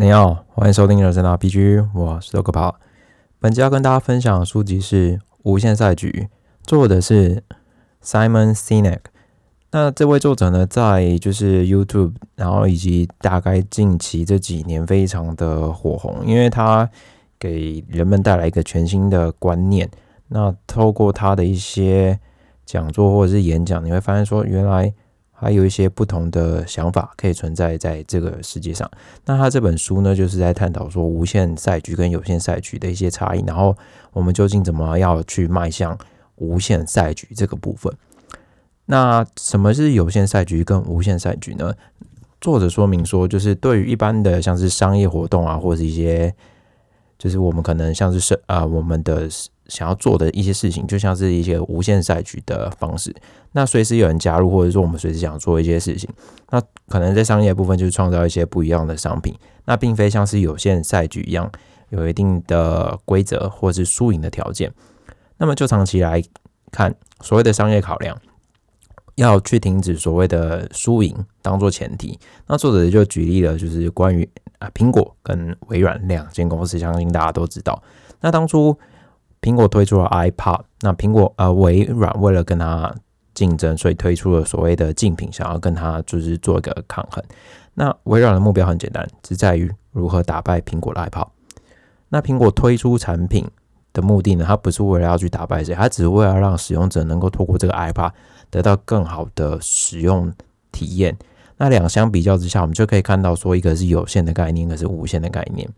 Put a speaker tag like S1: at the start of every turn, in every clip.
S1: 你好，欢迎收听人生 RPG，我是豆可跑。本期要跟大家分享的书籍是《无限赛局》，作者是 Simon Sinek。那这位作者呢，在就是 YouTube，然后以及大概近期这几年非常的火红，因为他给人们带来一个全新的观念。那透过他的一些讲座或者是演讲，你会发现说，原来还有一些不同的想法可以存在在这个世界上。那他这本书呢，就是在探讨说无限赛局跟有限赛局的一些差异，然后我们究竟怎么要去迈向无限赛局这个部分。那什么是有限赛局跟无限赛局呢？作者说明说，就是对于一般的像是商业活动啊，或者是一些，就是我们可能像是是啊，我们的。想要做的一些事情，就像是一些无限赛局的方式。那随时有人加入，或者说我们随时想做一些事情，那可能在商业部分就是创造一些不一样的商品。那并非像是有限赛局一样有一定的规则或是输赢的条件。那么就长期来看，所谓的商业考量，要去停止所谓的输赢当做前提。那作者就举例了，就是关于啊苹果跟微软两间公司，相信大家都知道。那当初。苹果推出了 iPad，那苹果呃微软为了跟它竞争，所以推出了所谓的竞品，想要跟它就是做一个抗衡。那微软的目标很简单，只在于如何打败苹果的 iPad。那苹果推出产品的目的呢？它不是为了要去打败谁，它只是为了让使用者能够透过这个 iPad 得到更好的使用体验。那两相比较之下，我们就可以看到说，一个是有限的概念，一个是无限的概念。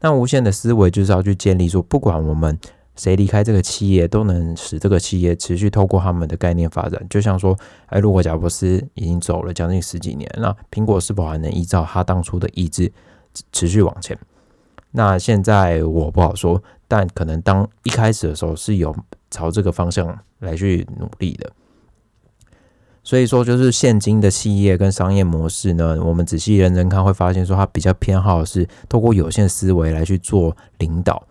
S1: 那无限的思维就是要去建立说，不管我们谁离开这个企业，都能使这个企业持续透过他们的概念发展。就像说，哎，如果贾伯斯已经走了将近十几年，那苹果是否还能依照他当初的意志持续往前？那现在我不好说，但可能当一开始的时候是有朝这个方向来去努力的。所以说，就是现今的企业跟商业模式呢，我们仔细认真看，会发现说它比较偏好是透过有限思维来去做领导。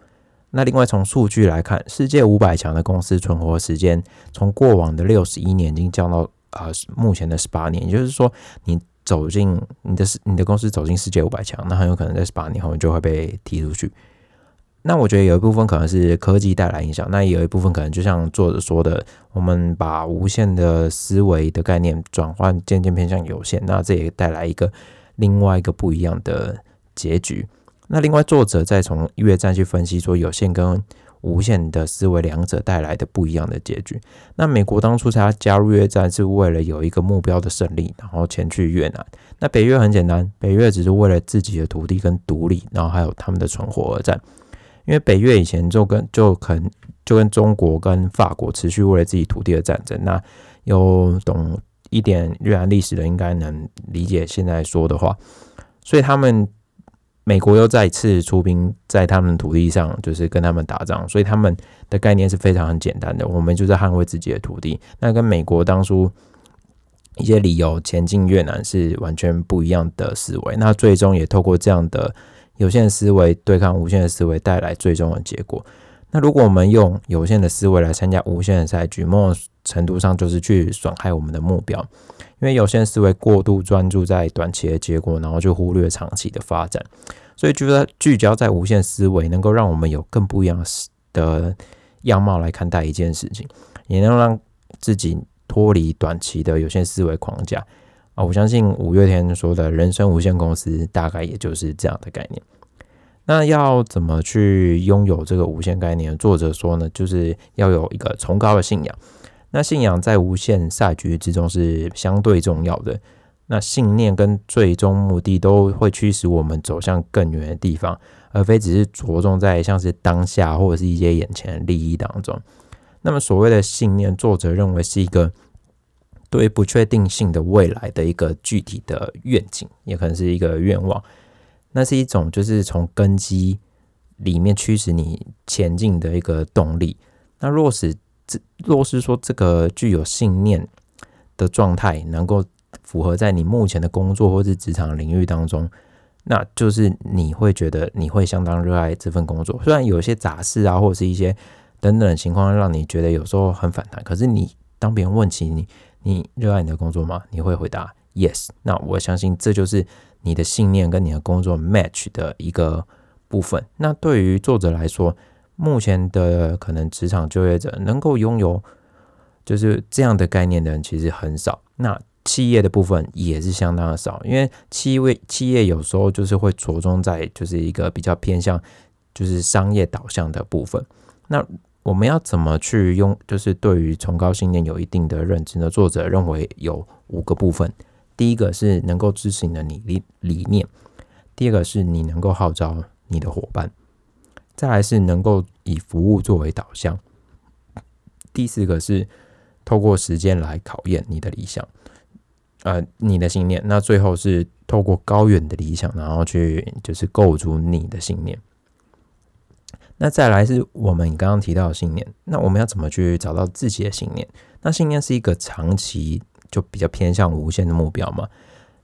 S1: 那另外从数据来看，世界五百强的公司存活时间，从过往的六十一年已经降到啊目前的十八年。也就是说，你走进你的你的公司走进世界五百强，那很有可能在十八年后就会被踢出去。那我觉得有一部分可能是科技带来影响，那也有一部分可能就像作者说的，我们把无限的思维的概念转换渐渐偏向有限，那这也带来一个另外一个不一样的结局。那另外，作者再从越战去分析说，有限跟无限的思维两者带来的不一样的结局。那美国当初他加入越战是为了有一个目标的胜利，然后前去越南。那北越很简单，北越只是为了自己的土地跟独立，然后还有他们的存活而战。因为北越以前就跟就可能就跟中国跟法国持续为了自己土地的战争。那有懂一点越南历史的，应该能理解现在说的话。所以他们。美国又再次出兵在他们土地上，就是跟他们打仗，所以他们的概念是非常很简单的，我们就在捍卫自己的土地。那跟美国当初一些理由前进越南是完全不一样的思维。那最终也透过这样的有限思维对抗无限的思维，带来最终的结果。那如果我们用有限的思维来参加无限的赛局，某种程度上就是去损害我们的目标，因为有限思维过度专注在短期的结果，然后就忽略长期的发展。所以，觉得聚焦在无限思维，能够让我们有更不一样的样貌来看待一件事情，也能让自己脱离短期的有限思维框架啊！我相信五月天说的人生无限公司，大概也就是这样的概念。那要怎么去拥有这个无限概念？作者说呢，就是要有一个崇高的信仰。那信仰在无限赛局之中是相对重要的。那信念跟最终目的都会驱使我们走向更远的地方，而非只是着重在像是当下或者是一些眼前的利益当中。那么所谓的信念，作者认为是一个对不确定性的未来的一个具体的愿景，也可能是一个愿望。那是一种就是从根基里面驱使你前进的一个动力。那若是这若是说这个具有信念的状态能够符合在你目前的工作或是职场领域当中，那就是你会觉得你会相当热爱这份工作。虽然有些杂事啊，或者是一些等等的情况让你觉得有时候很反弹，可是你当别人问起你，你热爱你的工作吗？你会回答 yes。那我相信这就是。你的信念跟你的工作 match 的一个部分。那对于作者来说，目前的可能职场就业者能够拥有就是这样的概念的人其实很少。那企业的部分也是相当的少，因为企业企业有时候就是会着重在就是一个比较偏向就是商业导向的部分。那我们要怎么去用？就是对于崇高信念有一定的认知呢？作者认为有五个部分。第一个是能够支持你的理理念，第二个是你能够号召你的伙伴，再来是能够以服务作为导向，第四个是透过时间来考验你的理想，呃，你的信念。那最后是透过高远的理想，然后去就是构筑你的信念。那再来是我们刚刚提到的信念，那我们要怎么去找到自己的信念？那信念是一个长期就比较偏向无限的目标嘛？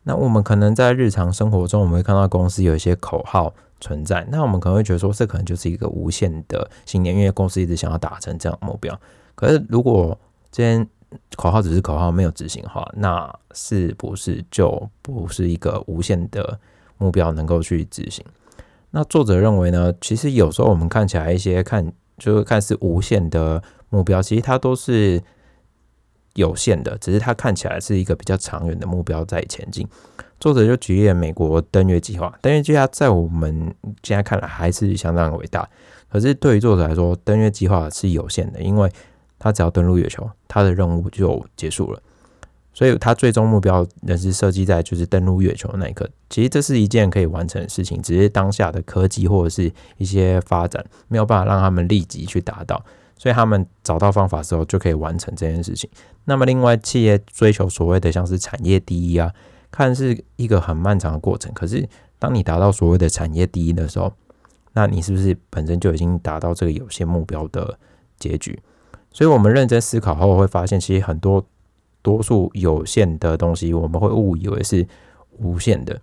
S1: 那我们可能在日常生活中，我们会看到公司有一些口号存在，那我们可能会觉得说，这可能就是一个无限的信念，因为公司一直想要达成这样的目标。可是如果这些口号只是口号，没有执行的话，那是不是就不是一个无限的目标能够去执行？那作者认为呢？其实有时候我们看起来一些看就是看似无限的目标，其实它都是有限的，只是它看起来是一个比较长远的目标在前进。作者就举例了美国登月计划，登月计划在我们现在看来还是相当伟大，可是对于作者来说，登月计划是有限的，因为他只要登陆月球，他的任务就结束了。所以，他最终目标仍是设计在就是登陆月球的那一刻。其实这是一件可以完成的事情，只是当下的科技或者是一些发展没有办法让他们立即去达到。所以他们找到方法之后，就可以完成这件事情。那么，另外企业追求所谓的像是产业第一啊，看是一个很漫长的过程。可是，当你达到所谓的产业第一的时候，那你是不是本身就已经达到这个有限目标的结局？所以我们认真思考后，会发现其实很多。多数有限的东西，我们会误以为是无限的。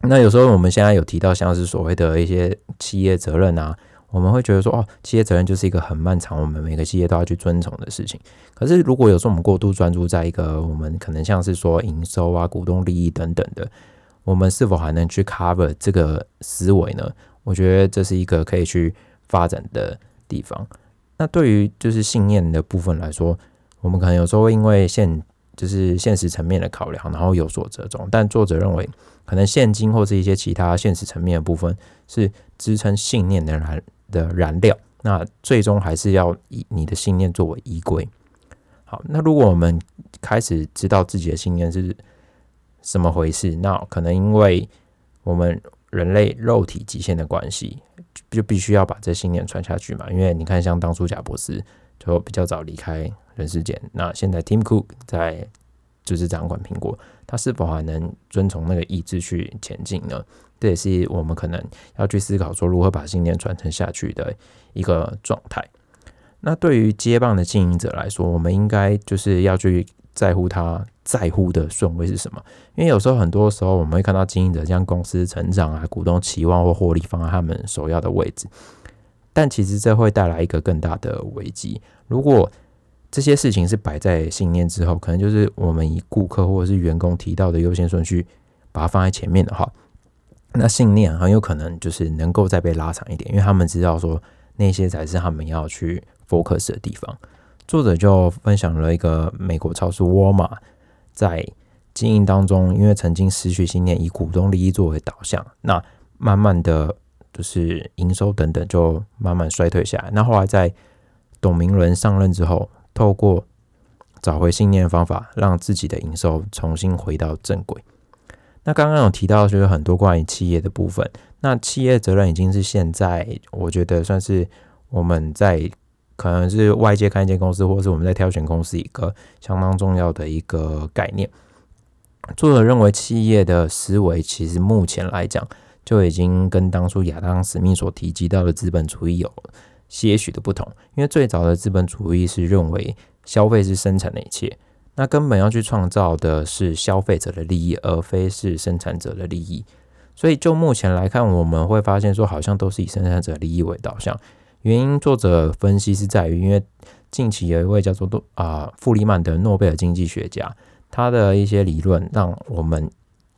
S1: 那有时候我们现在有提到，像是所谓的一些企业责任啊，我们会觉得说，哦，企业责任就是一个很漫长，我们每个企业都要去遵从的事情。可是，如果有时候我们过度专注在一个我们可能像是说营收啊、股东利益等等的，我们是否还能去 cover 这个思维呢？我觉得这是一个可以去发展的地方。那对于就是信念的部分来说，我们可能有时候会因为现就是现实层面的考量，然后有所折中。但作者认为，可能现金或是一些其他现实层面的部分是支撑信念的来的燃料。那最终还是要以你的信念作为依归。好，那如果我们开始知道自己的信念是什么回事，那可能因为我们人类肉体极限的关系，就必须要把这信念传下去嘛。因为你看，像当初贾博士就比较早离开。人世间，那现在 Tim Cook 在就是掌管苹果，他是否还能遵从那个意志去前进呢？这也是我们可能要去思考说如何把信念传承下去的一个状态。那对于接棒的经营者来说，我们应该就是要去在乎他在乎的顺位是什么？因为有时候很多时候我们会看到经营者将公司成长啊、股东期望或获利放在他们首要的位置，但其实这会带来一个更大的危机。如果这些事情是摆在信念之后，可能就是我们以顾客或者是员工提到的优先顺序，把它放在前面的话，那信念很有可能就是能够再被拉长一点，因为他们知道说那些才是他们要去 focus 的地方。作者就分享了一个美国超市沃尔玛在经营当中，因为曾经失去信念，以股东利益作为导向，那慢慢的就是营收等等就慢慢衰退下来。那后来在董明伦上任之后，透过找回信念方法，让自己的营收重新回到正轨。那刚刚有提到，就是很多关于企业的部分。那企业责任已经是现在，我觉得算是我们在可能是外界看一间公司，或是我们在挑选公司一个相当重要的一个概念。作者认为，企业的思维其实目前来讲，就已经跟当初亚当·斯密所提及到的资本主义有。些许的不同，因为最早的资本主义是认为消费是生产的一切，那根本要去创造的是消费者的利益，而非是生产者的利益。所以就目前来看，我们会发现说，好像都是以生产者利益为导向。原因作者分析是在于，因为近期有一位叫做啊富里曼的诺贝尔经济学家，他的一些理论让我们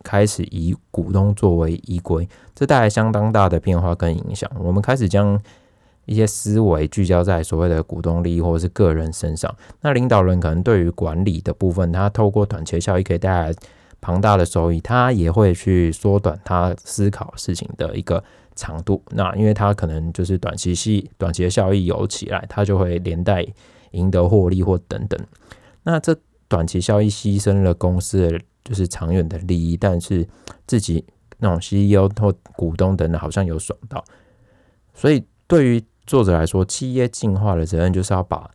S1: 开始以股东作为依归，这带来相当大的变化跟影响。我们开始将一些思维聚焦在所谓的股东利益或者是个人身上。那领导人可能对于管理的部分，他透过短期效益可以带来庞大的收益，他也会去缩短他思考事情的一个长度。那因为他可能就是短期系短期的效益有起来，他就会连带赢得获利或等等。那这短期效益牺牲了公司的就是长远的利益，但是自己那种 CEO 或股东等等好像有爽到，所以对于作者来说，企业进化的责任就是要把，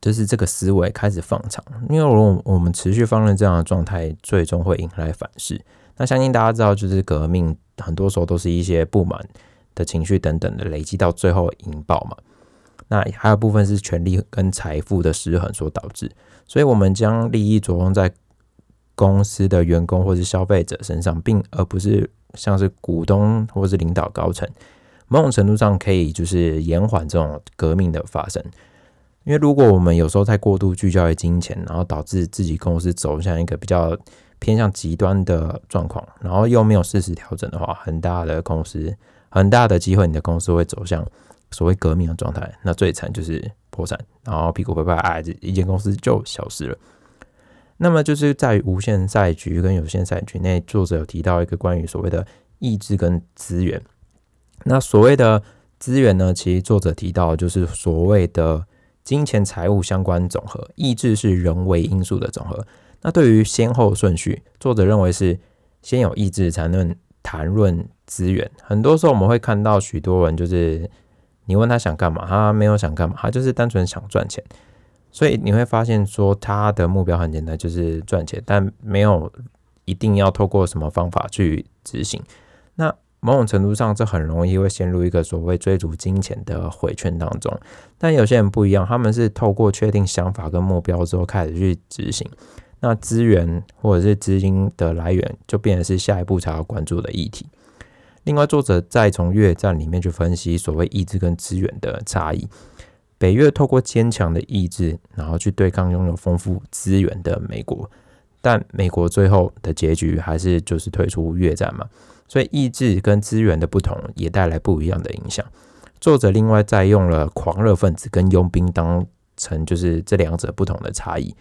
S1: 就是这个思维开始放长，因为如果我们持续放任这样的状态，最终会引来反噬。那相信大家知道，就是革命很多时候都是一些不满的情绪等等的累积到最后引爆嘛。那还有部分是权力跟财富的失衡所导致，所以我们将利益着重在公司的员工或是消费者身上，并而不是像是股东或是领导高层。某种程度上可以就是延缓这种革命的发生，因为如果我们有时候太过度聚焦于金钱，然后导致自己公司走向一个比较偏向极端的状况，然后又没有适时调整的话，很大的公司很大的机会，你的公司会走向所谓革命的状态。那最惨就是破产，然后屁股拍拍，哎，这一间公司就消失了。那么就是在于无限赛局跟有限赛局内，作者有提到一个关于所谓的意志跟资源。那所谓的资源呢？其实作者提到就是所谓的金钱财务相关总和，意志是人为因素的总和。那对于先后顺序，作者认为是先有意志才能谈论资源。很多时候我们会看到许多人，就是你问他想干嘛，他没有想干嘛，他就是单纯想赚钱。所以你会发现说他的目标很简单，就是赚钱，但没有一定要透过什么方法去执行。那某种程度上，这很容易会陷入一个所谓追逐金钱的回圈当中。但有些人不一样，他们是透过确定想法跟目标之后开始去执行。那资源或者是资金的来源，就变成是下一步才要关注的议题。另外，作者再从越战里面去分析所谓意志跟资源的差异。北越透过坚强的意志，然后去对抗拥有丰富资源的美国，但美国最后的结局还是就是退出越战嘛。所以意志跟资源的不同，也带来不一样的影响。作者另外再用了狂热分子跟佣兵当成就是这两者不同的差异。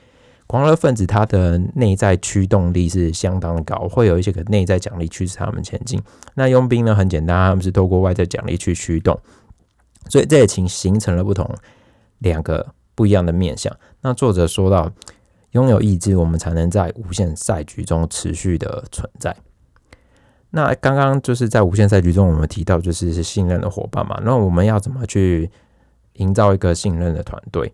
S1: 狂热分子他的内在驱动力是相当高，会有一些个内在奖励驱使他们前进。那佣兵呢，很简单，他们是透过外在奖励去驱动。所以这也形形成了不同两个不一样的面相。那作者说到，拥有意志，我们才能在无限赛局中持续的存在。那刚刚就是在无限赛局中，我们提到就是信任的伙伴嘛。那我们要怎么去营造一个信任的团队？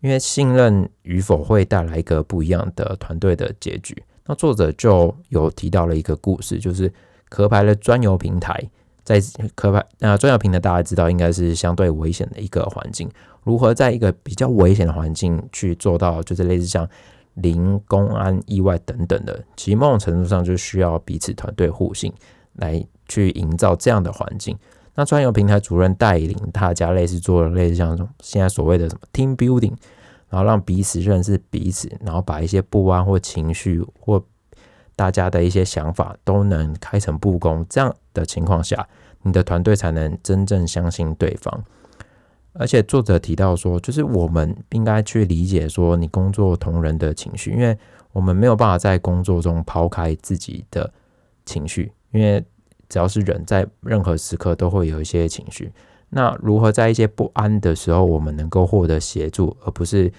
S1: 因为信任与否会带来一个不一样的团队的结局。那作者就有提到了一个故事，就是壳牌的专有平台，在壳牌那专有平台大家知道应该是相对危险的一个环境，如何在一个比较危险的环境去做到，就是类似像。零公安意外等等的，其实某种程度上就需要彼此团队互信来去营造这样的环境。那专有平台主任带领大家类似做类似像现在所谓的什么 team building，然后让彼此认识彼此，然后把一些不安或情绪或大家的一些想法都能开诚布公，这样的情况下，你的团队才能真正相信对方。而且作者提到说，就是我们应该去理解说你工作同仁的情绪，因为我们没有办法在工作中抛开自己的情绪，因为只要是人在任何时刻都会有一些情绪。那如何在一些不安的时候，我们能够获得协助，而不是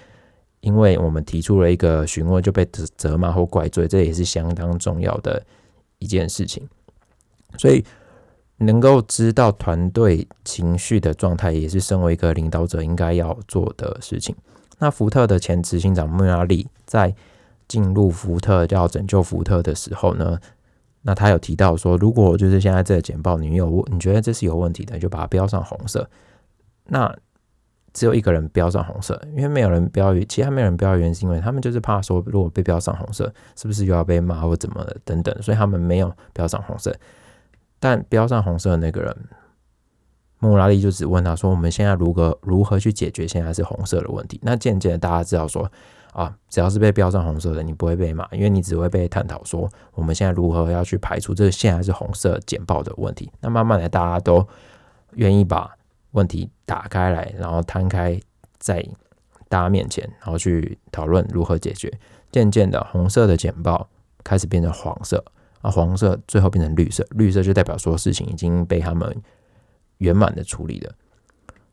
S1: 因为我们提出了一个询问就被责责骂或怪罪，这也是相当重要的一件事情。所以。能够知道团队情绪的状态，也是身为一个领导者应该要做的事情。那福特的前执行长穆拉利在进入福特要拯救福特的时候呢，那他有提到说，如果就是现在这个简报你有你觉得这是有问题的，就把它标上红色。那只有一个人标上红色，因为没有人标语，其他没有人标原因是因为他们就是怕说，如果被标上红色，是不是又要被骂或怎么的等等，所以他们没有标上红色。但标上红色的那个人，穆拉利就只问他说：“我们现在如何如何去解决现在是红色的问题？”那渐渐的大家知道说：“啊，只要是被标上红色的，你不会被骂，因为你只会被探讨说我们现在如何要去排除这个现在是红色简报的问题。那慢慢的，大家都愿意把问题打开来，然后摊开在大家面前，然后去讨论如何解决。渐渐的，红色的简报开始变成黄色，啊，黄色最后变成绿色，绿色就代表说事情已经被他们圆满的处理了。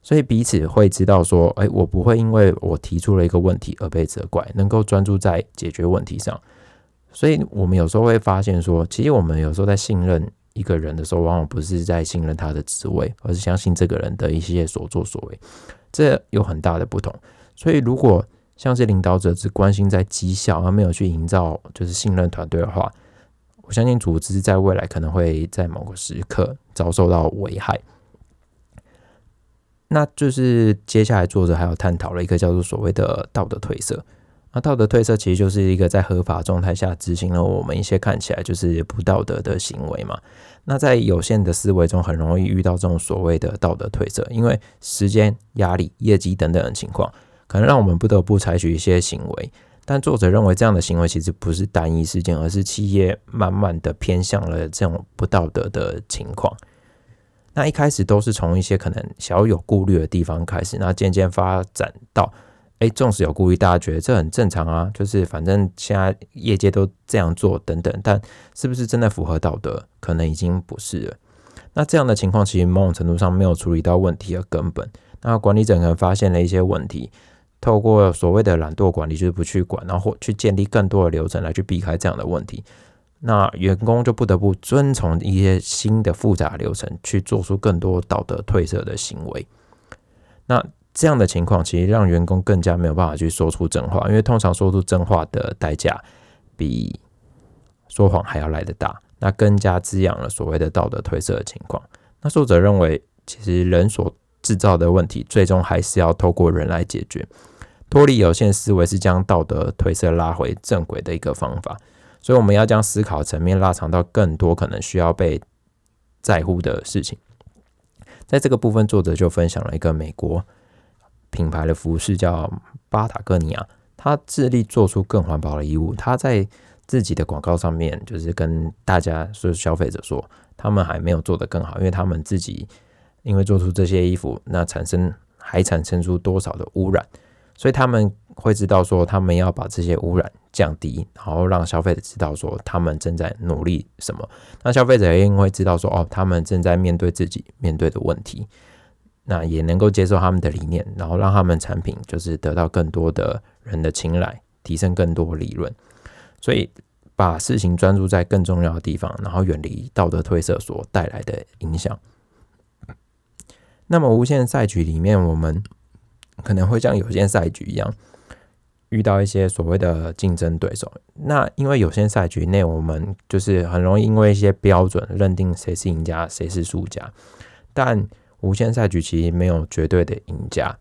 S1: 所以彼此会知道说，哎，我不会因为我提出了一个问题而被责怪，能够专注在解决问题上。所以我们有时候会发现说，其实我们有时候在信任一个人的时候，往往不是在信任他的职位，而是相信这个人的一些所作所为，这有很大的不同。所以如果像是领导者只关心在绩效，而没有去营造就是信任团队的话，相信组织在未来可能会在某个时刻遭受到危害。那就是接下来作者还有探讨了一个叫做所谓的道德褪色。那道德褪色其实就是一个在合法状态下执行了我们一些看起来就是不道德的行为嘛。那在有限的思维中，很容易遇到这种所谓的道德褪色，因为时间、压力、业绩等等的情况，可能让我们不得不采取一些行为。但作者认为这样的行为其实不是单一事件，而是企业慢慢的偏向了这种不道德的情况。那一开始都是从一些可能小有顾虑的地方开始，那渐渐发展到，哎，纵使有顾虑，大家觉得这很正常啊，就是反正现在业界都这样做等等，但是不是真的符合道德，可能已经不是了。那这样的情况其实某种程度上没有处理到问题的根本。那管理者可能发现了一些问题，透过所谓的懒惰管理，就是不去管，然后去建立更多的流程来去避开这样的问题。那员工就不得不遵从一些新的复杂流程，去做出更多道德褪色的行为。那这样的情况，其实让员工更加没有办法去说出真话，因为通常说出真话的代价比说谎还要来得大。那更加滋养了所谓的道德褪色的情况。那作者认为，其实人所制造的问题，最终还是要透过人来解决。脱离有限思维是将道德褪色拉回正轨的一个方法。所以我们要将思考层面拉长到更多可能需要被在乎的事情。在这个部分，作者就分享了一个美国品牌的服饰，叫巴塔哥尼亚。他致力做出更环保的衣物。他在自己的广告上面，就是跟大家说消费者说，他们还没有做得更好，因为他们自己因为做出这些衣服，那产生还产生出多少的污染，所以他们会知道说，他们要把这些污染。降低，然后让消费者知道说他们正在努力什么，那消费者也会知道说哦，他们正在面对自己面对的问题，那也能够接受他们的理念，然后让他们产品就是得到更多的人的青睐，提升更多利润。所以把事情专注在更重要的地方，然后远离道德褪色所带来的影响。那么无限赛局里面，我们可能会像有限赛局一样。遇到一些所谓的竞争对手，那因为有些赛局内，我们就是很容易因为一些标准认定谁是赢家，谁是输家。但无限赛局其实没有绝对的赢家。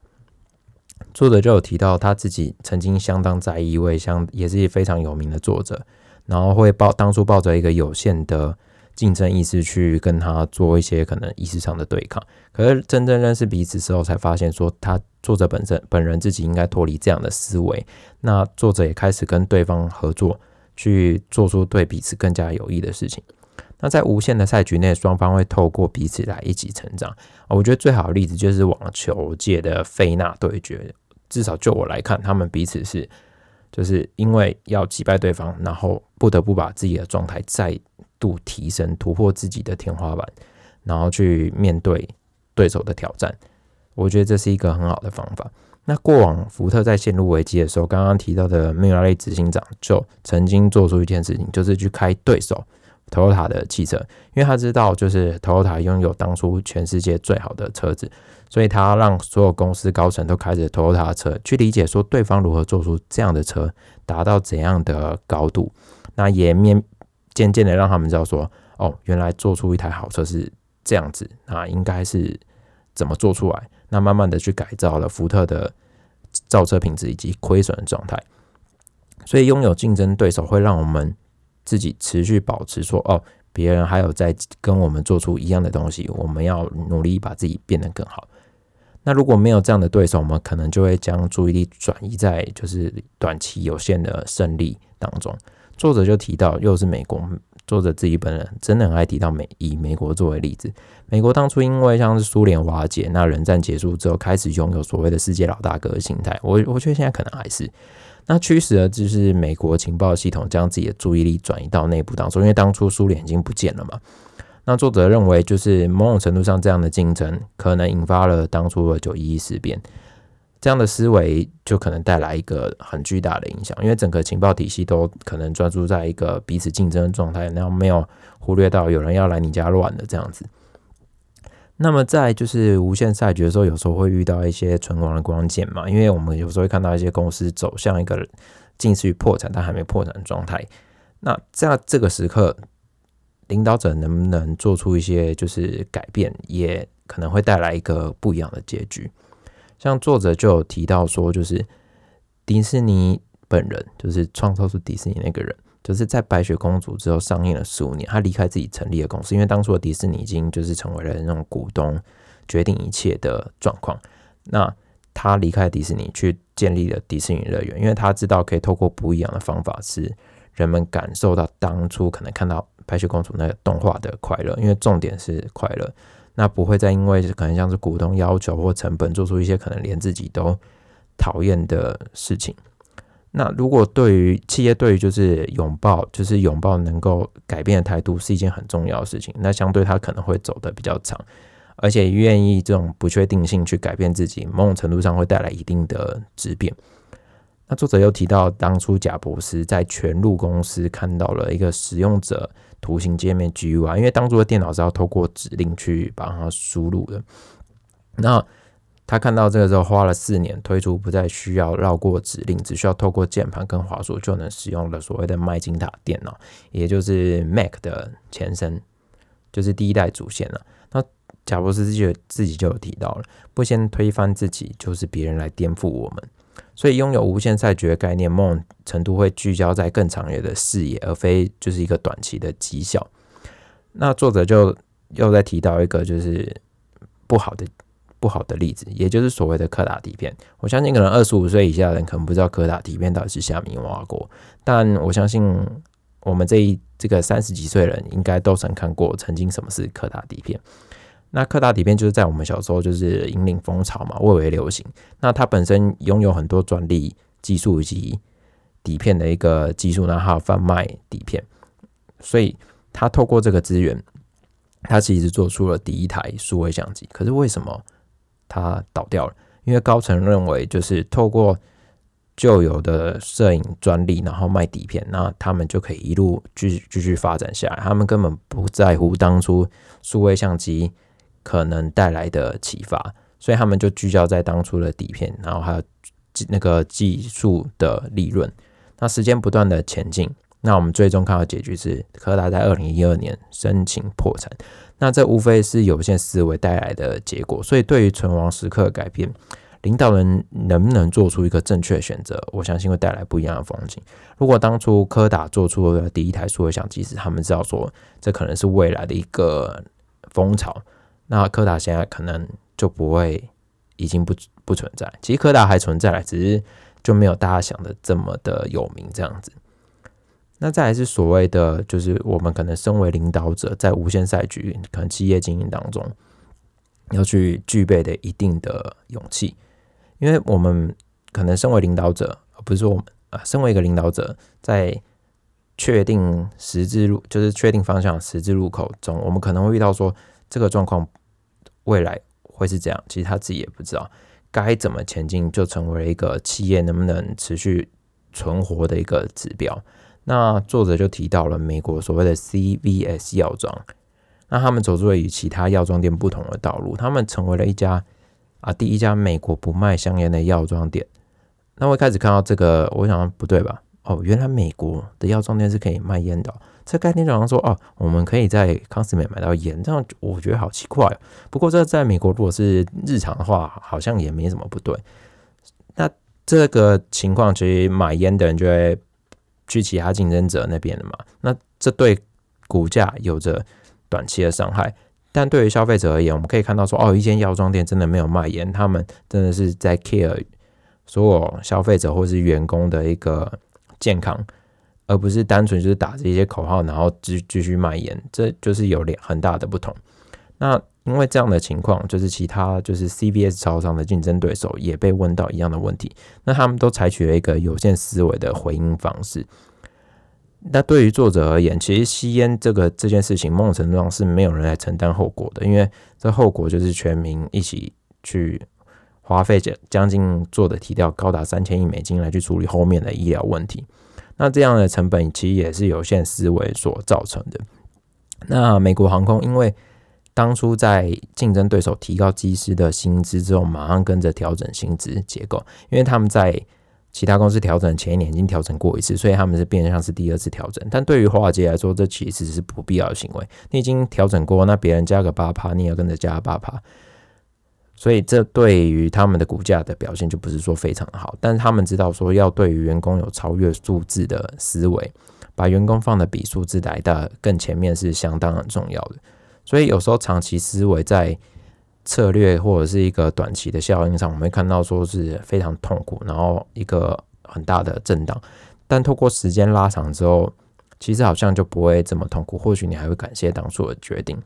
S1: 作者就有提到他自己曾经相当在意一位相也是非常有名的作者，然后会抱当初抱着一个有限的。竞争意识去跟他做一些可能意识上的对抗，可是真正认识彼此之后，才发现说他作者本身本人自己应该脱离这样的思维。那作者也开始跟对方合作，去做出对彼此更加有益的事情。那在无限的赛局内，双方会透过彼此来一起成长。我觉得最好的例子就是网球界的费纳对决，至少就我来看，他们彼此是就是因为要击败对方，然后不得不把自己的状态再。度提升，突破自己的天花板，然后去面对对手的挑战。我觉得这是一个很好的方法。那过往福特在陷入危机的时候，刚刚提到的米拉雷执行长就曾经做出一件事情，就是去开对手 Toyota 的汽车，因为他知道就是 Toyota 拥有当初全世界最好的车子，所以他让所有公司高层都开着 Toyota 的车，去理解说对方如何做出这样的车，达到怎样的高度。那也面。渐渐的让他们知道说，哦，原来做出一台好车是这样子，那应该是怎么做出来？那慢慢的去改造了福特的造车品质以及亏损的状态。所以拥有竞争对手会让我们自己持续保持说，哦，别人还有在跟我们做出一样的东西，我们要努力把自己变得更好。那如果没有这样的对手，我们可能就会将注意力转移在就是短期有限的胜利当中。作者就提到，又是美国。作者自己本人真的很爱提到美，以美国作为例子。美国当初因为像是苏联瓦解，那冷战结束之后，开始拥有所谓的世界老大哥的心态。我我觉得现在可能还是，那驱使了就是美国情报系统将自己的注意力转移到内部当中，因为当初苏联已经不见了嘛。那作者认为，就是某种程度上这样的竞争，可能引发了当初的九一一事变。这样的思维就可能带来一个很巨大的影响，因为整个情报体系都可能专注在一个彼此竞争的状态，然后没有忽略到有人要来你家乱的这样子。那么在就是无限赛局的时候，有时候会遇到一些存亡的关键嘛，因为我们有时候会看到一些公司走向一个近似于破产但还没破产的状态。那在这个时刻，领导者能不能做出一些就是改变，也可能会带来一个不一样的结局。像作者就有提到说，就是迪士尼本人，就是创造出迪士尼那个人，就是在白雪公主之后上映了十五年，他离开自己成立的公司，因为当初的迪士尼已经就是成为了那种股东决定一切的状况。那他离开迪士尼去建立了迪士尼乐园，因为他知道可以透过不一样的方法，使人们感受到当初可能看到白雪公主那个动画的快乐，因为重点是快乐。那不会再因为可能像是股东要求或成本，做出一些可能连自己都讨厌的事情。那如果对于企业对于就是拥抱，就是拥抱能够改变的态度是一件很重要的事情，那相对他可能会走的比较长，而且愿意这种不确定性去改变自己，某种程度上会带来一定的质变。那作者又提到，当初贾博士在全路公司看到了一个使用者。图形界面 GUI，因为当初的电脑是要透过指令去把它输入的。那他看到这个时候，花了四年推出不再需要绕过指令，只需要透过键盘跟滑鼠就能使用的所谓的麦金塔电脑，也就是 Mac 的前身，就是第一代主线了。那贾博士自己自己就有提到了，不先推翻自己，就是别人来颠覆我们。所以，拥有无限赛局的概念，某种程度会聚焦在更长远的视野，而非就是一个短期的绩效。那作者就又在提到一个就是不好的不好的例子，也就是所谓的柯达底片。我相信可能二十五岁以下的人可能不知道柯达底片到底是虾米挖过，但我相信我们这一这个三十几岁人应该都曾看过曾经什么是柯达底片。那柯达底片就是在我们小时候就是引领风潮嘛，蔚为流行。那它本身拥有很多专利技术以及底片的一个技术，然后贩卖底片，所以它透过这个资源，它其实做出了第一台数位相机。可是为什么它倒掉了？因为高层认为，就是透过旧有的摄影专利，然后卖底片，那他们就可以一路继继续发展下来。他们根本不在乎当初数位相机。可能带来的启发，所以他们就聚焦在当初的底片，然后还有那个技术的利润。那时间不断的前进，那我们最终看到结局是柯达在二零一二年申请破产。那这无非是有限思维带来的结果。所以对于存亡时刻的改变，领导人能不能做出一个正确选择，我相信会带来不一样的风景。如果当初柯达做出了第一台数位相机时，他们知道说这可能是未来的一个风潮。那柯达现在可能就不会，已经不不存在。其实柯达还存在了，只是就没有大家想的这么的有名这样子。那再来是所谓的，就是我们可能身为领导者，在无限赛局可能企业经营当中，要去具备的一定的勇气，因为我们可能身为领导者，不是说我们啊，身为一个领导者，在确定十字路，就是确定方向十字路口中，我们可能会遇到说这个状况。未来会是这样，其实他自己也不知道该怎么前进，就成为了一个企业能不能持续存活的一个指标。那作者就提到了美国所谓的 CVS 药妆，那他们走出了与其他药妆店不同的道路，他们成为了一家啊第一家美国不卖香烟的药妆店。那我一开始看到这个，我想不对吧？哦，原来美国的药妆店是可以卖烟的。这概念就好像说哦，我们可以在康斯美买到烟，这样我觉得好奇怪。不过这在美国如果是日常的话，好像也没什么不对。那这个情况，其实买烟的人就会去其他竞争者那边了嘛。那这对股价有着短期的伤害，但对于消费者而言，我们可以看到说，哦，一间药妆店真的没有卖烟，他们真的是在 care 所有消费者或是员工的一个健康，而不是单纯就是打着一些口号，然后继继续卖盐，这就是有两很大的不同。那因为这样的情况，就是其他就是 CVS 超商的竞争对手也被问到一样的问题，那他们都采取了一个有限思维的回应方式。那对于作者而言，其实吸烟这个这件事情，某种程度上是没有人来承担后果的，因为这后果就是全民一起去花费将将近做的提掉高达三千亿美金来去处理后面的医疗问题。那这样的成本其实也是有限思维所造成的。那美国航空因为当初在竞争对手提高机师的薪资之后，马上跟着调整薪资结构，因为他们在。其他公司调整前一年已经调整过一次，所以他们是变相是第二次调整。但对于华尔街来说，这其实是不必要的行为。你已经调整过，那别人加个八趴，你也跟着加八趴，所以这对于他们的股价的表现就不是说非常好。但是他们知道说要对于员工有超越数字的思维，把员工放的比数字来的更前面是相当很重要的。所以有时候长期思维在。策略或者是一个短期的效应上，我们会看到说是非常痛苦，然后一个很大的震荡。但透过时间拉长之后，其实好像就不会这么痛苦。或许你还会感谢当初的决定。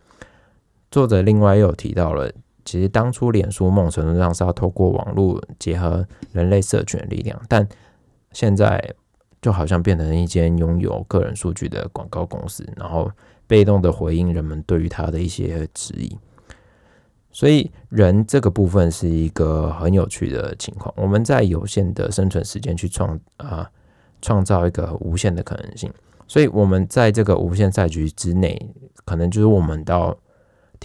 S1: 作者另外又提到了，其实当初脸书梦程度上是要透过网络结合人类社群的力量，但现在就好像变成一间拥有个人数据的广告公司，然后被动的回应人们对于它的一些质疑。所以人这个部分是一个很有趣的情况。我们在有限的生存时间去创啊创造一个无限的可能性。所以我们在这个无限赛局之内，可能就是我们到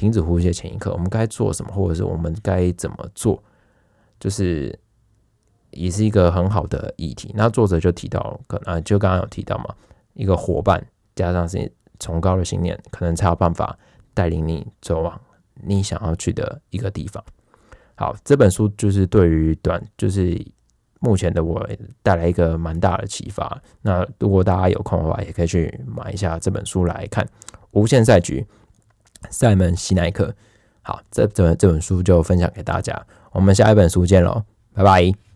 S1: 停止呼吸的前一刻，我们该做什么，或者是我们该怎么做，就是也是一个很好的议题。那作者就提到，可能就刚刚有提到嘛，一个伙伴加上是崇高的信念，可能才有办法带领你走往。你想要去的一个地方。好，这本书就是对于短，就是目前的我带来一个蛮大的启发。那如果大家有空的话，也可以去买一下这本书来看《无限赛局》，塞门西奈克。好，这这这本书就分享给大家。我们下一本书见喽，拜拜。